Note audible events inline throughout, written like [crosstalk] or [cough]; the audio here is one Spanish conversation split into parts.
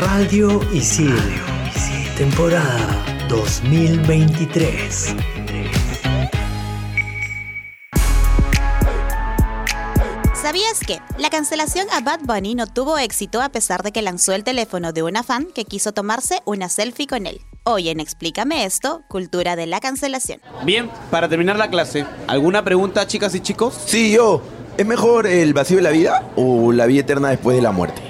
Radio Isil, temporada 2023. ¿Sabías que la cancelación a Bad Bunny no tuvo éxito a pesar de que lanzó el teléfono de una fan que quiso tomarse una selfie con él? Hoy en Explícame esto, cultura de la cancelación. Bien, para terminar la clase, ¿alguna pregunta, chicas y chicos? Sí, yo. ¿Es mejor el vacío de la vida o la vida eterna después de la muerte?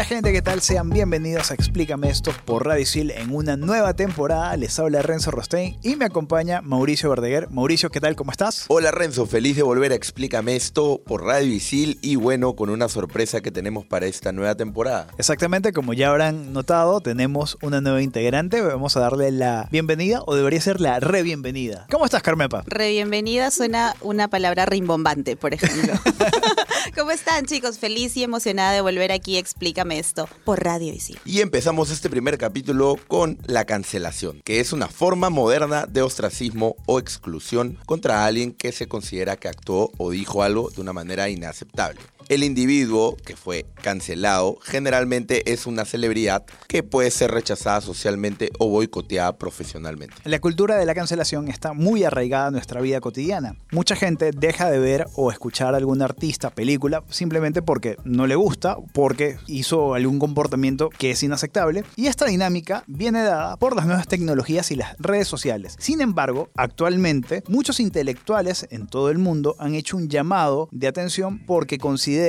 Hola, gente, ¿qué tal? Sean bienvenidos a Explícame esto por Radio Sil en una nueva temporada. Les habla Renzo Rostein y me acompaña Mauricio Verdeguer. Mauricio, ¿qué tal? ¿Cómo estás? Hola Renzo, feliz de volver a Explícame esto por Radio Isil y bueno, con una sorpresa que tenemos para esta nueva temporada. Exactamente, como ya habrán notado, tenemos una nueva integrante. Vamos a darle la bienvenida o debería ser la re bienvenida. ¿Cómo estás, Carmepa? Re bienvenida suena una palabra rimbombante, por ejemplo. [laughs] [laughs] ¿Cómo están, chicos? Feliz y emocionada de volver aquí a Explícame esto por Radio Isil. Y empezamos este primer capítulo con la cancelación, que es una forma moderna de ostracismo o exclusión contra alguien que se considera que actuó o dijo algo de una manera inaceptable. El individuo que fue cancelado generalmente es una celebridad que puede ser rechazada socialmente o boicoteada profesionalmente. La cultura de la cancelación está muy arraigada en nuestra vida cotidiana. Mucha gente deja de ver o escuchar a algún artista, película, simplemente porque no le gusta, porque hizo algún comportamiento que es inaceptable. Y esta dinámica viene dada por las nuevas tecnologías y las redes sociales. Sin embargo, actualmente muchos intelectuales en todo el mundo han hecho un llamado de atención porque consideran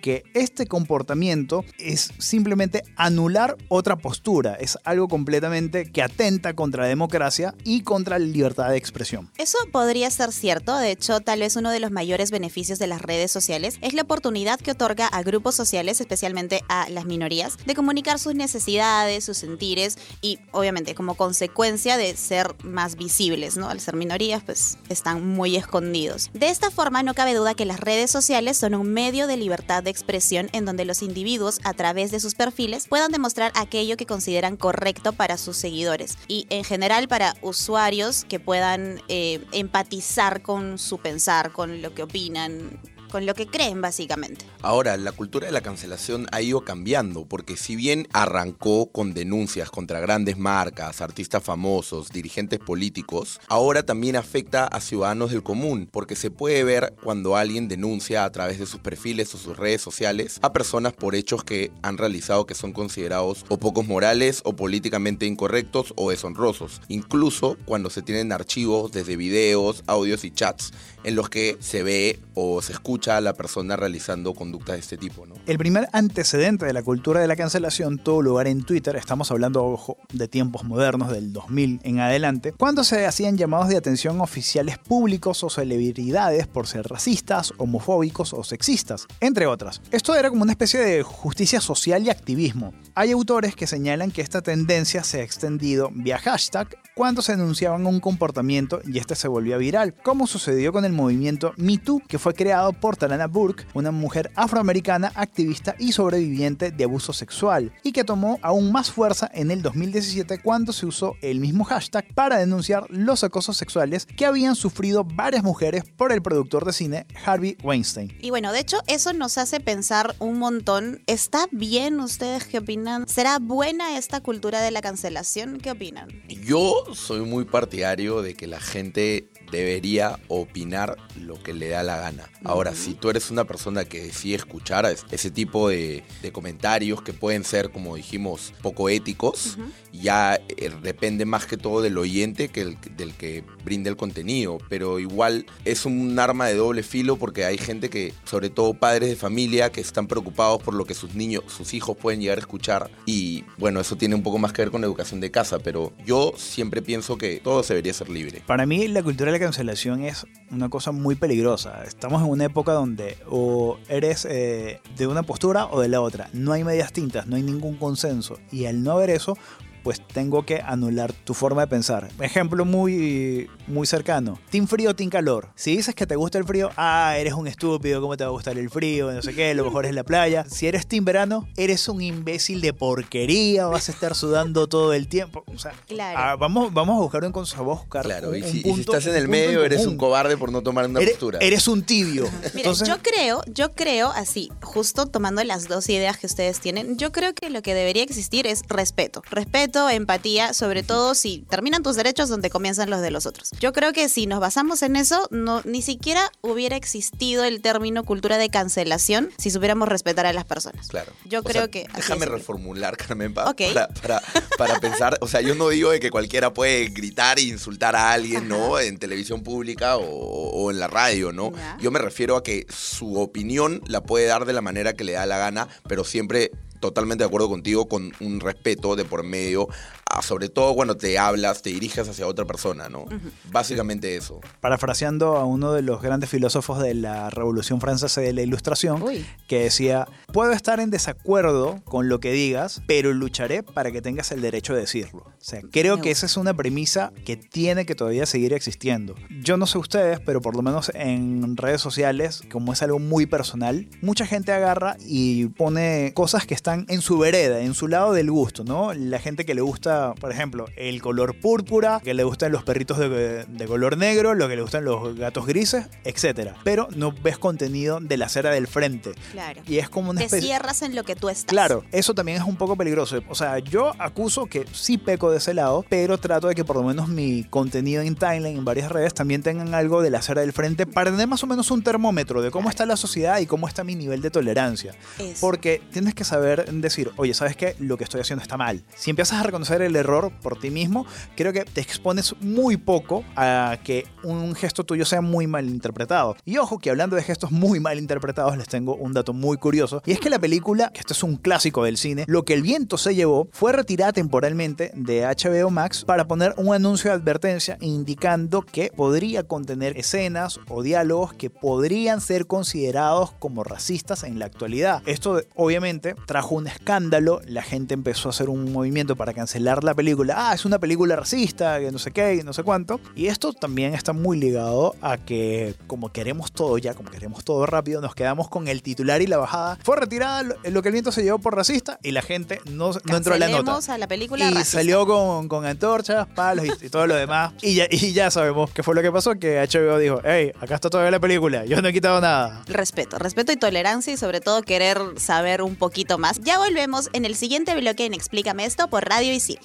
que este comportamiento es simplemente anular otra postura, es algo completamente que atenta contra la democracia y contra la libertad de expresión. Eso podría ser cierto, de hecho tal vez uno de los mayores beneficios de las redes sociales es la oportunidad que otorga a grupos sociales, especialmente a las minorías, de comunicar sus necesidades, sus sentires y obviamente como consecuencia de ser más visibles, ¿no? Al ser minorías pues están muy escondidos. De esta forma no cabe duda que las redes sociales son un medio de libertad de expresión en donde los individuos a través de sus perfiles puedan demostrar aquello que consideran correcto para sus seguidores. Y en general para usuarios que puedan eh, empatizar con su pensar, con lo que opinan, con lo que creen básicamente. Ahora, la cultura de la cancelación ha ido cambiando, porque si bien arrancó con denuncias contra grandes marcas, artistas famosos, dirigentes políticos, ahora también afecta a ciudadanos del común, porque se puede ver cuando alguien denuncia a través de sus perfiles o sus redes sociales a personas por hechos que han realizado que son considerados o pocos morales o políticamente incorrectos o deshonrosos, incluso cuando se tienen archivos desde videos, audios y chats en los que se ve o se escucha a la persona realizando conductas de este tipo. ¿no? El primer antecedente de la cultura de la cancelación tuvo lugar en Twitter, estamos hablando, ojo, de tiempos modernos, del 2000 en adelante, cuando se hacían llamados de atención oficiales públicos o celebridades por ser racistas, homofóbicos o sexistas, entre otras. Esto era como una especie de justicia social y activismo. Hay autores que señalan que esta tendencia se ha extendido vía hashtag cuando se denunciaban un comportamiento y este se volvía viral, como sucedió con el movimiento MeToo, que fue creado por Tarana Burke, una mujer afroamericana activista y sobreviviente de abuso sexual, y que tomó aún más fuerza en el 2017 cuando se usó el mismo hashtag para denunciar los acosos sexuales que habían sufrido varias mujeres por el productor de cine Harvey Weinstein. Y bueno, de hecho eso nos hace pensar un montón, ¿está bien ustedes qué opinan? ¿Será buena esta cultura de la cancelación? ¿Qué opinan? Yo soy muy partidario de que la gente debería opinar lo que le da la gana. Ahora, si tú eres una persona que decide escuchar ese tipo de, de comentarios que pueden ser, como dijimos, poco éticos, ya eh, depende más que todo del oyente que el, del que brinde el contenido. Pero igual es un arma de doble filo porque hay gente que, sobre todo padres de familia, que están preocupados por lo que sus niños, sus hijos pueden llegar a escuchar. Y bueno, eso tiene un poco más que ver con la educación de casa, pero yo siempre pienso que todo debería ser libre. Para mí, la cultura de la cancelación es una cosa muy peligrosa. Estamos en una época donde o eres eh, de una postura o de la otra. No hay medias tintas, no hay ningún consenso. Y al no haber eso, pues tengo que anular tu forma de pensar. Ejemplo muy, muy cercano. Team frío, team calor. Si dices que te gusta el frío, ah, eres un estúpido, ¿cómo te va a gustar el frío? No sé qué, lo mejor es la playa. Si eres team verano, eres un imbécil de porquería, vas a estar sudando todo el tiempo. O sea, Claro. ah, vamos, vamos a buscar un consejo, vamos a buscar Claro, un- y un si, y si punto- estás en el un punto medio, eres un cobarde por no tomar una Eres, postura. eres un tibio. [laughs] Mira, Entonces, yo creo, yo creo así, justo tomando las dos ideas que ustedes tienen, yo creo que lo que debería existir es respeto. Respeto, empatía, sobre todo si terminan tus derechos donde comienzan los de los otros. Yo creo que si nos basamos en eso, no, ni siquiera hubiera existido el término cultura de cancelación si supiéramos respetar a las personas. Claro. Yo O creo sea, que Déjame reformular, Carmen, pa- Ok. para, para, para pensar. O sea, yo no digo de que cualquiera puede gritar e insultar a alguien, ¿no? En televisión pública o, o en la radio, ¿no? Ya. Yo me refiero a que su opinión la puede dar de la manera que le da la gana, pero siempre totalmente de acuerdo contigo con un respeto de por medio, a- sobre todo cuando te hablas, te diriges hacia otra persona, ¿no? Básicamente eso. parafraseando a uno de los grandes filósofos de la Revolución Francesa de la Ilustración, Uy. que decía, puedo estar en desacuerdo con lo que digas, pero lucharé para que tengas el derecho de decirlo. O sea, creo que esa es una premisa que tiene que todavía seguir existiendo. Yo no sé ustedes, pero por lo menos en redes sociales, como es algo muy personal, mucha gente agarra y pone cosas que están en su vereda, en su lado del gusto, ¿no? La gente que le gusta, por ejemplo, el color púrpura, que le gustan los perritos de, de color negro, lo que le gustan los gatos grises, etc. Pero no ves contenido de la acera del frente. Claro. Y es como una Te especie... cierras en lo que tú estás. Claro, eso también es un poco peligroso. O sea, yo acuso que sí peco de ese lado, pero trato de que por lo menos mi contenido en timeline, en varias redes, también tengan algo de la acera del frente para tener más o menos un termómetro de cómo está la sociedad y cómo está mi nivel de tolerancia. Eso. Porque tienes que saber decir, oye, ¿sabes qué? Lo que estoy haciendo está mal. Si empiezas a reconocer el error por ti mismo, creo que te expones muy poco a que un gesto tuyo sea muy mal interpretado. Y ojo que hablando de gestos muy mal interpretados, les tengo un dato muy curioso. Y es que la película, que esto es un clásico del cine, Lo que el viento se llevó, fue retirada temporalmente de HBO Max para poner un anuncio de advertencia indicando que podría contener escenas o diálogos que podrían ser considerados como racistas en la actualidad. Esto obviamente trajo un escándalo, la gente empezó a hacer un movimiento para cancelar la película. Ah, es una película racista, que no sé qué, y no sé cuánto. Y esto también está muy ligado a que como queremos todo ya, como queremos todo rápido, nos quedamos con el titular y la bajada. Fue retirada lo, lo que el viento se llevó por racista y la gente no, no entró a la nota. A la película Y racista. salió con, con antorchas, palos y, y todo lo demás. [laughs] Y ya, y ya sabemos qué fue lo que pasó, que HBO dijo, hey, acá está todavía la película, yo no he quitado nada. Respeto, respeto y tolerancia y sobre todo querer saber un poquito más. Ya volvemos en el siguiente bloque en Explícame esto por Radio Isil.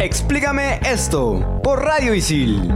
Explícame esto por Radio Isil.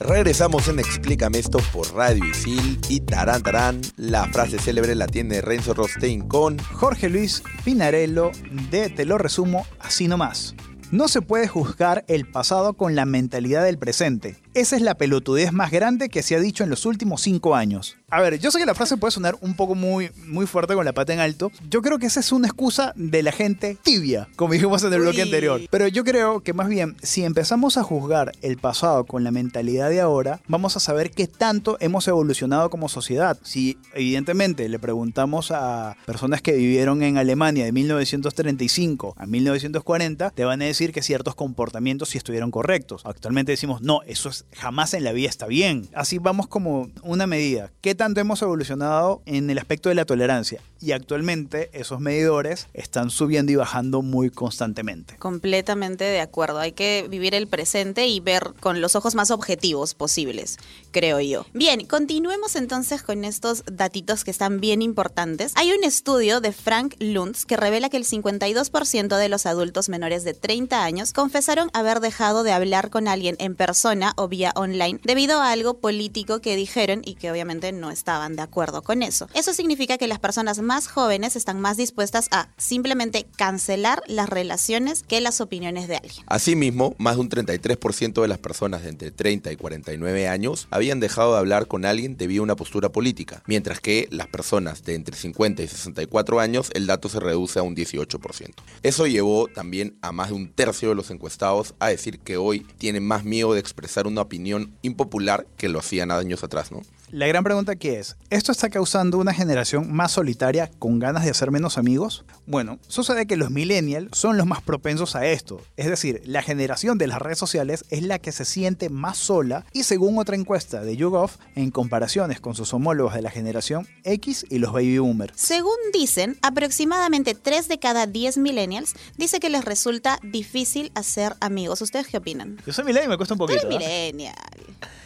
Regresamos en Explícame esto por Radio Isil y Tarán Tarán. La frase célebre la tiene Renzo Rostein con Jorge Luis Pinarello de Te lo resumo así nomás. No se puede juzgar el pasado con la mentalidad del presente. Esa es la pelotudez más grande que se ha dicho en los últimos cinco años. A ver, yo sé que la frase puede sonar un poco muy, muy fuerte con la pata en alto. Yo creo que esa es una excusa de la gente tibia, como dijimos en el bloque Uy. anterior. Pero yo creo que más bien, si empezamos a juzgar el pasado con la mentalidad de ahora, vamos a saber qué tanto hemos evolucionado como sociedad. Si evidentemente le preguntamos a personas que vivieron en Alemania de 1935 a 1940, te van a decir que ciertos comportamientos sí estuvieron correctos. Actualmente decimos, no, eso es, jamás en la vida está bien. Así vamos como una medida. ¿Qué tanto hemos evolucionado en el aspecto de la tolerancia? Y actualmente esos medidores están subiendo y bajando muy constantemente. Completamente de acuerdo. Hay que vivir el presente y ver con los ojos más objetivos posibles, creo yo. Bien, continuemos entonces con estos datitos que están bien importantes. Hay un estudio de Frank Luntz que revela que el 52% de los adultos menores de 30 años confesaron haber dejado de hablar con alguien en persona o vía online debido a algo político que dijeron y que obviamente no estaban de acuerdo con eso. Eso significa que las personas más jóvenes están más dispuestas a simplemente cancelar las relaciones que las opiniones de alguien. Asimismo, más de un 33% de las personas de entre 30 y 49 años habían dejado de hablar con alguien debido a una postura política, mientras que las personas de entre 50 y 64 años el dato se reduce a un 18%. Eso llevó también a más de un tercio de los encuestados a decir que hoy tienen más miedo de expresar una opinión impopular que lo hacían años atrás, ¿no? La gran pregunta aquí es, ¿esto está causando una generación más solitaria con ganas de hacer menos amigos? Bueno, sucede que los millennials son los más propensos a esto. Es decir, la generación de las redes sociales es la que se siente más sola y según otra encuesta de YouGov, en comparaciones con sus homólogos de la generación X y los baby boomers. Según dicen, aproximadamente 3 de cada 10 millennials dice que les resulta difícil hacer amigos. ¿Ustedes qué opinan? Yo soy millennial me cuesta un Tú poquito. eres ¿eh? millennial.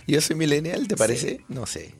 [laughs] ¿Yo soy millennial, te parece? No sé.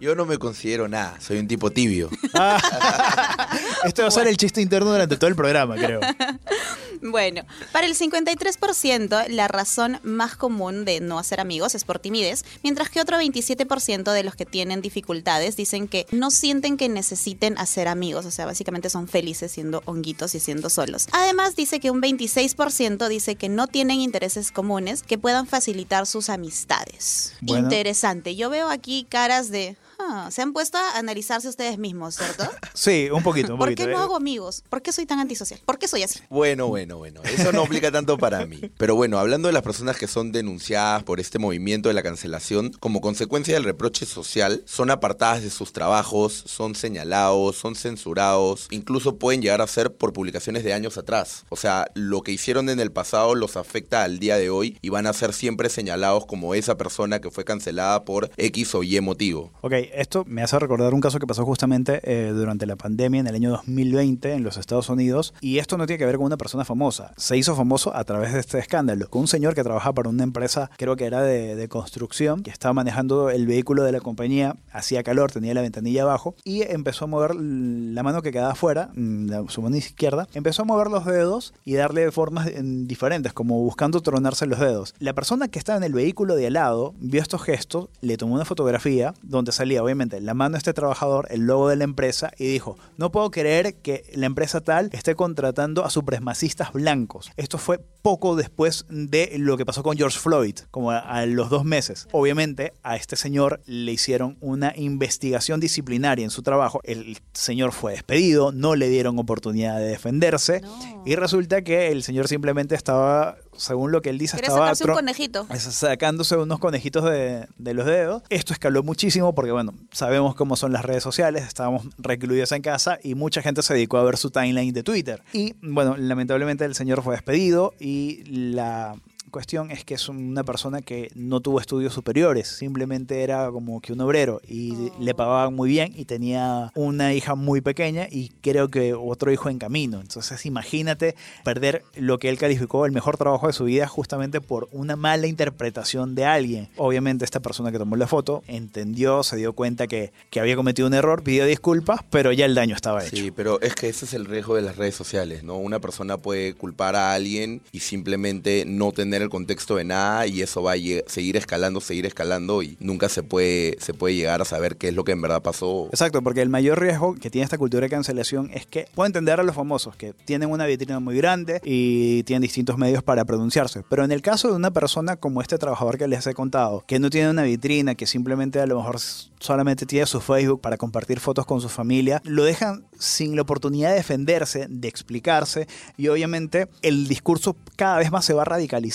Yo no me considero nada, soy un tipo tibio. [laughs] Este va a ser el chiste interno durante todo el programa, creo. [laughs] Bueno, para el 53% la razón más común de no hacer amigos es por timidez, mientras que otro 27% de los que tienen dificultades dicen que no sienten que necesiten hacer amigos, o sea, básicamente son felices siendo honguitos y siendo solos. Además dice que un 26% dice que no tienen intereses comunes que puedan facilitar sus amistades. Bueno. Interesante, yo veo aquí caras de... "Ah, se han puesto a analizarse ustedes mismos, ¿cierto? [laughs] Sí, un poquito, un ¿Por poquito. qué no ¿eh? hago amigos? ¿Por qué soy tan antisocial? ¿Por qué soy así? Bueno, bueno, bueno. Eso no aplica tanto para mí. Pero bueno, hablando de las personas que son denunciadas por este movimiento de la cancelación, como consecuencia del reproche social, son apartadas de sus trabajos, son señalados, son censurados, incluso pueden llegar a ser por publicaciones de años atrás. O sea, lo que hicieron en el pasado los afecta al día de hoy y van a ser siempre señalados como esa persona que fue cancelada por X o Y motivo. Ok, esto me hace recordar un caso que pasó justamente eh, durante la pandemia en el año 2020 en los Estados Unidos y esto no tiene que ver con una persona famosa. Se hizo famoso a través de este escándalo, con un señor que trabajaba para una empresa, creo que era de, de construcción, que estaba manejando el vehículo de la compañía, hacía calor, tenía la ventanilla abajo y empezó a mover la mano que quedaba afuera, mm, su mano izquierda, empezó a mover los dedos y darle formas mm, diferentes, como buscando tronarse los dedos. La persona que estaba en el vehículo de al lado vio estos gestos, le tomó una fotografía donde salía obviamente la mano de este trabajador, el logo de la empresa y dijo, no puedo creer que la empresa tal esté contratando a supremacistas blancos. Esto fue poco después de lo que pasó con George Floyd, como a, a los dos meses. Obviamente a este señor le hicieron una investigación disciplinaria en su trabajo. El señor fue despedido, no le dieron oportunidad de defenderse No. y resulta que el señor simplemente estaba, según lo que él dice, estaba sacarse un conejito. sacándose unos conejitos de, de los dedos. Esto escaló muchísimo porque, bueno, sabemos cómo son las redes sociales, estábamos recluidos en casa y mucha gente se dedicó a ver su timeline de Twitter. Y, bueno, lamentablemente el señor fue despedido y la cuestión es que es una persona que no tuvo estudios superiores, simplemente era como que un obrero y le pagaban muy bien y tenía una hija muy pequeña y creo que otro hijo en camino. Entonces imagínate perder lo que él calificó el mejor trabajo de su vida justamente por una mala interpretación de alguien. Obviamente esta persona que tomó la foto entendió, se dio cuenta que, que había cometido un error, pidió disculpas, pero ya el daño estaba hecho. Sí, pero es que ese es el riesgo de las redes sociales, ¿no? Una persona puede culpar a alguien y simplemente no tener el contexto de nada y eso va a seguir escalando, seguir escalando y nunca se puede, se puede llegar a saber qué es lo que en verdad pasó. Exacto, porque el mayor riesgo que tiene esta cultura de cancelación es que puedo entender a los famosos que tienen una vitrina muy grande y tienen distintos medios para pronunciarse, pero en el caso de una persona como este trabajador que les he contado, que no tiene una vitrina, que simplemente a lo mejor solamente tiene su Facebook para compartir fotos con su familia, lo dejan sin la oportunidad de defenderse, de explicarse y obviamente el discurso cada vez más se va radicalizando.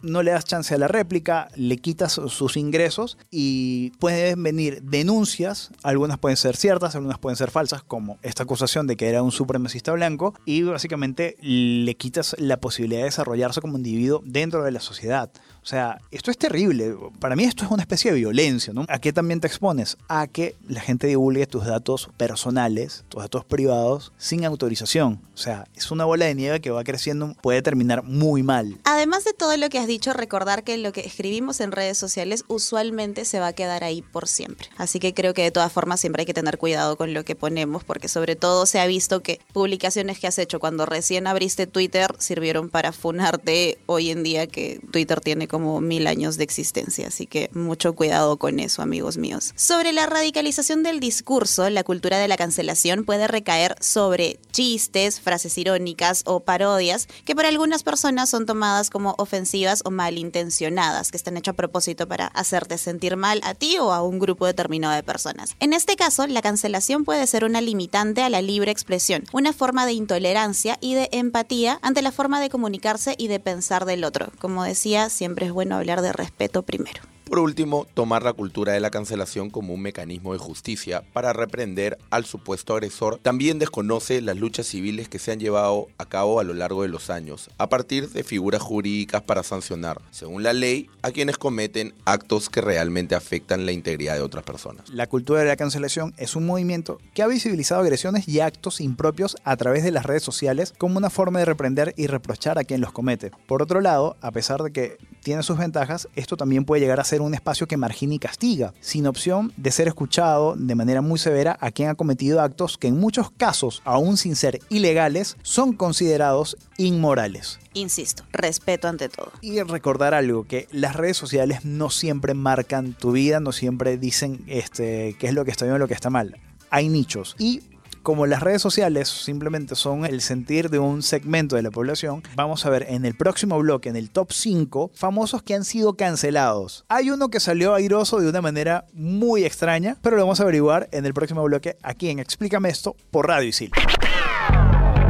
No le das chance a la réplica, le quitas sus ingresos y pueden venir denuncias, algunas pueden ser ciertas, algunas pueden ser falsas, como esta acusación de que era un supremacista blanco. Y básicamente le quitas la posibilidad de desarrollarse como individuo dentro de la sociedad. O sea, esto es terrible. Para mí esto es una especie de violencia, ¿no? ¿A qué también te expones? A que la gente divulgue tus datos personales, tus datos privados, sin autorización. O sea, es una bola de nieve que va creciendo, puede terminar muy mal. Además de todo lo que has dicho, recordar que lo que escribimos en redes sociales usualmente se va a quedar ahí por siempre. Así que creo que de todas formas siempre hay que tener cuidado con lo que ponemos, porque sobre todo se ha visto que publicaciones que has hecho cuando recién abriste Twitter sirvieron para funarte hoy en día que Twitter tiene como mil años de existencia. Así que mucho cuidado con eso, amigos míos. Sobre la radicalización del discurso, la cultura de la cancelación puede recaer sobre chistes, frases irónicas o parodias que para algunas personas son tomadas como ofensivas o malintencionadas, que están hechas a propósito para hacerte sentir mal a ti o a un grupo determinado de personas. En este caso, la cancelación puede ser una limitante a la libre expresión, una forma de intolerancia y de empatía ante la forma de comunicarse y de pensar del otro. Como decía, siempre es bueno hablar de respeto primero. Por último, tomar la cultura de la cancelación como un mecanismo de justicia para reprender al supuesto agresor también desconoce las luchas civiles que se han llevado a cabo a lo largo de los años, a partir de figuras jurídicas para sancionar, según la ley, a quienes cometen actos que realmente afectan la integridad de otras personas. La cultura de la cancelación es un movimiento que ha visibilizado agresiones y actos impropios a través de las redes sociales como una forma de reprender y reprochar a quien los comete. Por otro lado, a pesar de que tiene sus ventajas, esto también puede llegar a ser un espacio que margina y castiga, sin opción de ser escuchado de manera muy severa a quien ha cometido actos que en muchos casos, aún sin ser ilegales, son considerados inmorales. Insisto, respeto ante todo. Y recordar algo, que las redes sociales no siempre marcan tu vida, no siempre dicen este, qué es lo que está bien o lo que está mal. Hay nichos. Y como las redes sociales simplemente son el sentir de un segmento de la población, vamos a ver en el próximo bloque, en el top 5, famosos que han sido cancelados. Hay uno que salió airoso de una manera muy extraña, pero lo vamos a averiguar en el próximo bloque aquí en Explícame esto por Radio Isil.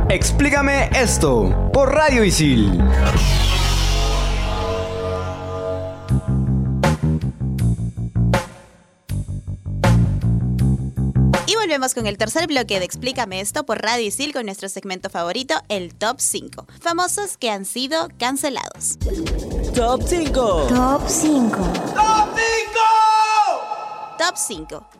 Explícame esto por Radio Isil. Volvemos con el tercer bloque de Explícame esto por Radio Isil con nuestro segmento favorito, el Top 5. Famosos que han sido cancelados. Top 5. Top 5. Top 5.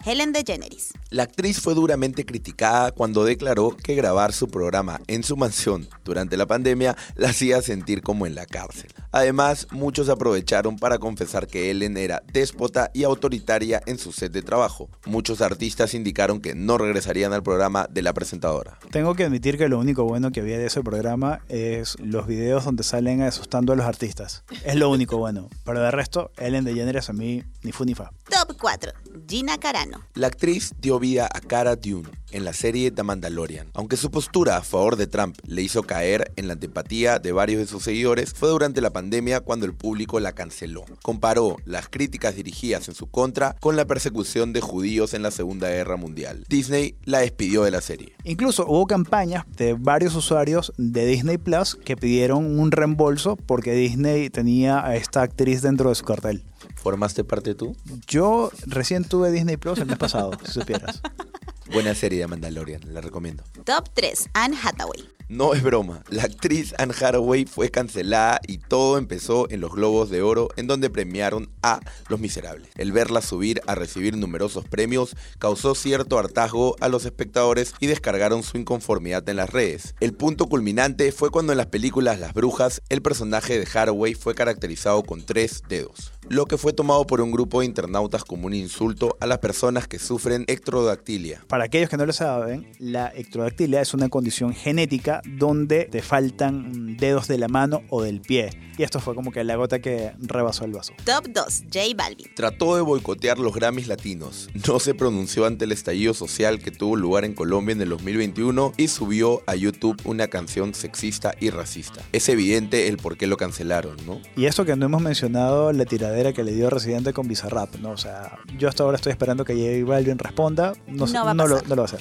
Helen DeGeneres. La actriz fue duramente criticada cuando declaró que grabar su programa en su mansión durante la pandemia la hacía sentir como en la cárcel. Además, muchos aprovecharon para confesar que Ellen era déspota y autoritaria en su set de trabajo. Muchos artistas indicaron que no regresarían al programa de la presentadora. Tengo que admitir que lo único bueno que había de ese programa es los videos donde salen asustando a los artistas. Es lo único bueno. Pero de resto, Ellen DeGeneres a mí ni fu ni fa. Top 4. Gina Carano. La actriz dio vida a Cara Dune en la serie The Mandalorian. Aunque su postura a favor de Trump le hizo caer en la antipatía de varios de sus seguidores, fue durante la pandemia cuando el público la canceló. Comparó las críticas dirigidas en su contra con la persecución de judíos en la Segunda Guerra Mundial. Disney la despidió de la serie. Incluso hubo campañas de varios usuarios de Disney Plus que pidieron un reembolso porque Disney tenía a esta actriz dentro de su cartel. ¿Formaste parte tú? Yo recién tuve Disney Plus el mes pasado, si supieras. [laughs] Buena serie de Mandalorian, la recomiendo. Top 3. Anne Hathaway. No es broma, la actriz Anne Hathaway fue cancelada y todo empezó en los Globos de Oro en donde premiaron a Los Miserables. El verla subir a recibir numerosos premios causó cierto hartazgo a los espectadores y descargaron su inconformidad en las redes. El punto culminante fue cuando en las películas Las Brujas el personaje de Hathaway fue caracterizado con tres dedos, lo que fue tomado por un grupo de internautas como un insulto a las personas que sufren ectrodactilia. Para aquellos que no lo saben, la ectrodactilia es una condición genética donde te faltan dedos de la mano o del pie. Y esto fue como que la gota que rebasó el vaso. Top 2. J Balvin. Trató de boicotear los Grammys latinos, no se pronunció ante el estallido social que tuvo lugar en Colombia en el 2021 y subió a YouTube una canción sexista y racista. Es evidente el por qué lo cancelaron, ¿no? Y esto que no hemos mencionado, la tiradera que le dio Residente con Bizarrap, ¿no? O sea, yo hasta ahora estoy esperando que J Balvin responda. No, sé- No va a no lo, pasar. no lo va a hacer.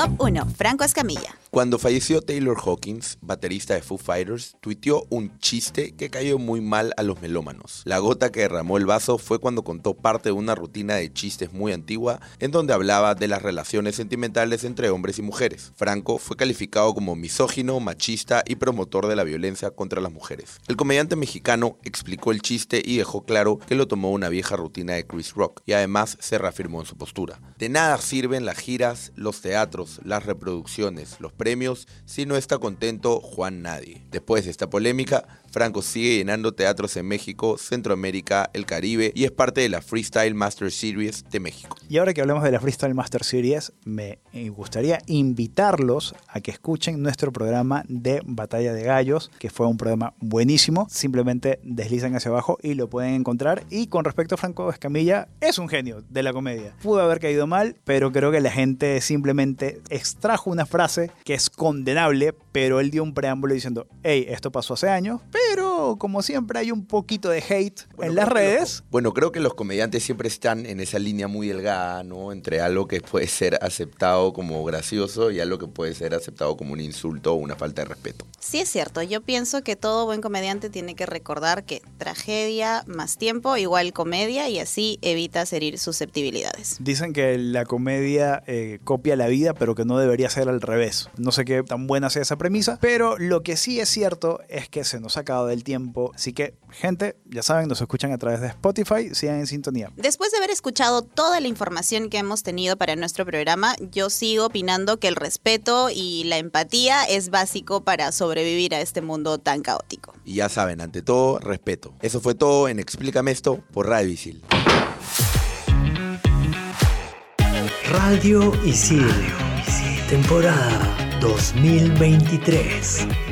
Top 1. Franco Escamilla. Cuando falleció Taylor Hawkins, baterista de Foo Fighters, tuiteó un chiste que cayó muy mal a los melómanos. La gota que derramó el vaso fue cuando contó parte de una rutina de chistes muy antigua en donde hablaba de las relaciones sentimentales entre hombres y mujeres. Franco fue calificado como misógino, machista y promotor de la violencia contra las mujeres. El comediante mexicano explicó el chiste y dejó claro que lo tomó una vieja rutina de Chris Rock y además se reafirmó en su postura. De nada sirven las giras, los teatros, las reproducciones, los premios si no está contento Juan Nadie. Después de esta polémica, Franco sigue llenando teatros en México, Centroamérica, el Caribe y es parte de la Freestyle Master Series de México. Y ahora que hablamos de la Freestyle Master Series, me gustaría invitarlos a que escuchen nuestro programa de Batalla de Gallos, que fue un programa buenísimo. Simplemente deslizan hacia abajo y lo pueden encontrar. Y con respecto a Franco Escamilla, es un genio de la comedia. Pudo haber caído mal, pero creo que la gente simplemente extrajo una frase que es condenable, pero él dio un preámbulo diciendo, hey, esto pasó hace años, como siempre hay un poquito de hate en las redes. Bueno, creo que los comediantes siempre están en esa línea muy delgada, ¿no? Entre algo que puede ser aceptado como gracioso y algo que puede ser aceptado como un insulto o una falta de respeto. Sí es cierto, yo pienso que todo buen comediante tiene que recordar que tragedia más tiempo igual comedia y así evita herir susceptibilidades. Dicen que la comedia eh, copia la vida, pero que no debería ser al revés. No sé qué tan buena sea esa premisa, pero lo que sí es cierto es que se nos ha del tiempo, así que gente, ya saben, nos escuchan a través de Spotify, sigan en sintonía. Después de haber escuchado toda la información que hemos tenido para nuestro programa, yo sigo opinando que el respeto y la empatía es básico para sobrevivir a este mundo tan caótico. Y ya saben, ante todo, respeto. Eso fue todo en Explícame esto por Radio Visil. Radio Isil, temporada 2023.